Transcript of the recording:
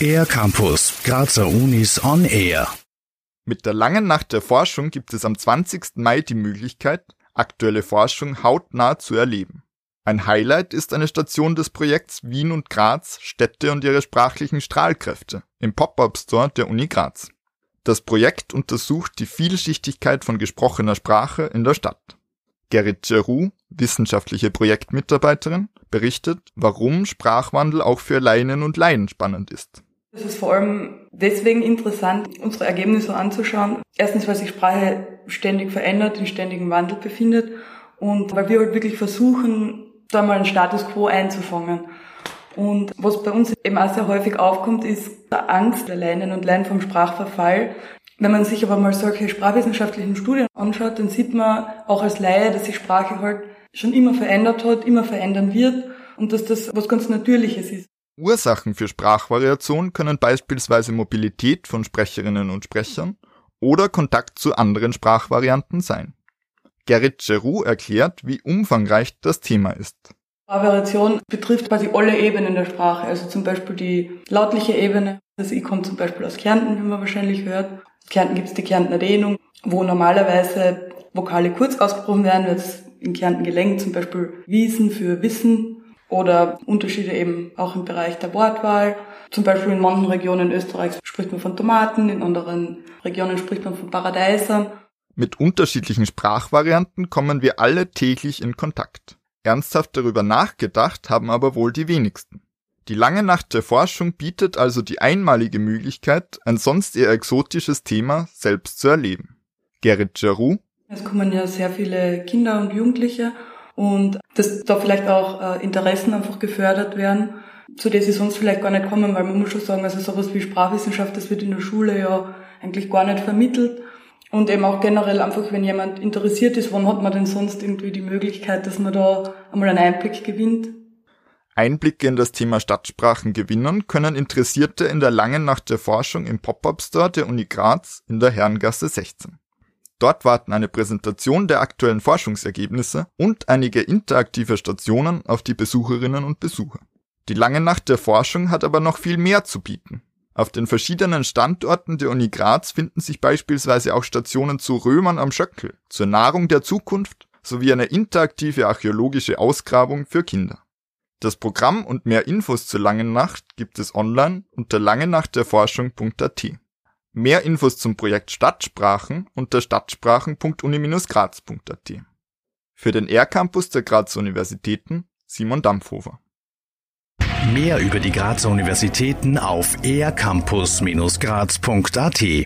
Air Campus, Grazer Unis on Air. Mit der langen Nacht der Forschung gibt es am 20. Mai die Möglichkeit, aktuelle Forschung hautnah zu erleben. Ein Highlight ist eine Station des Projekts Wien und Graz Städte und ihre sprachlichen Strahlkräfte im Pop-up Store der Uni Graz. Das Projekt untersucht die Vielschichtigkeit von gesprochener Sprache in der Stadt. Gerrit Giroux, wissenschaftliche Projektmitarbeiterin, berichtet, warum Sprachwandel auch für Laien und Laien spannend ist. Es ist vor allem deswegen interessant, unsere Ergebnisse anzuschauen. Erstens, weil sich Sprache ständig verändert, in ständigem Wandel befindet und weil wir halt wirklich versuchen, da mal einen Status quo einzufangen. Und was bei uns eben auch sehr häufig aufkommt, ist Angst der Leinen und Leinen vom Sprachverfall. Wenn man sich aber mal solche sprachwissenschaftlichen Studien anschaut, dann sieht man auch als Laie, dass sich Sprache halt schon immer verändert hat, immer verändern wird und dass das was ganz Natürliches ist. Ursachen für Sprachvariation können beispielsweise Mobilität von Sprecherinnen und Sprechern oder Kontakt zu anderen Sprachvarianten sein. Gerrit Giroux erklärt, wie umfangreich das Thema ist. Variation betrifft quasi alle Ebenen der Sprache, also zum Beispiel die lautliche Ebene. Also ich komme zum Beispiel aus Kärnten, wie man wahrscheinlich hört. Kärnten gibt es die Kärntner Dehnung, wo normalerweise Vokale kurz ausgesprochen werden, wird in Kärnten gelenkt, zum Beispiel Wiesen für Wissen oder Unterschiede eben auch im Bereich der Wortwahl. Zum Beispiel in manchen Regionen Österreichs spricht man von Tomaten, in anderen Regionen spricht man von Paradeisern. Mit unterschiedlichen Sprachvarianten kommen wir alle täglich in Kontakt. Ernsthaft darüber nachgedacht haben aber wohl die wenigsten. Die lange Nacht der Forschung bietet also die einmalige Möglichkeit, ein sonst eher exotisches Thema selbst zu erleben. Gerrit Giroux. Es kommen ja sehr viele Kinder und Jugendliche und dass da vielleicht auch äh, Interessen einfach gefördert werden, zu denen sie sonst vielleicht gar nicht kommen, weil man muss schon sagen, also sowas wie Sprachwissenschaft, das wird in der Schule ja eigentlich gar nicht vermittelt. Und eben auch generell einfach, wenn jemand interessiert ist, wann hat man denn sonst irgendwie die Möglichkeit, dass man da einmal einen Einblick gewinnt? Einblicke in das Thema Stadtsprachen gewinnen können Interessierte in der langen Nacht der Forschung im Pop-up Store der Uni Graz in der Herrengasse 16. Dort warten eine Präsentation der aktuellen Forschungsergebnisse und einige interaktive Stationen auf die Besucherinnen und Besucher. Die lange Nacht der Forschung hat aber noch viel mehr zu bieten. Auf den verschiedenen Standorten der Uni Graz finden sich beispielsweise auch Stationen zu Römern am Schöckel, zur Nahrung der Zukunft sowie eine interaktive archäologische Ausgrabung für Kinder. Das Programm und mehr Infos zur Langen Nacht gibt es online unter langenachtderforschung.at. Mehr Infos zum Projekt Stadtsprachen unter stadtsprachen.uni-graz.at. Für den R-Campus der Grazer Universitäten Simon Dampfhofer. Mehr über die Grazer Universitäten auf ercampus-graz.at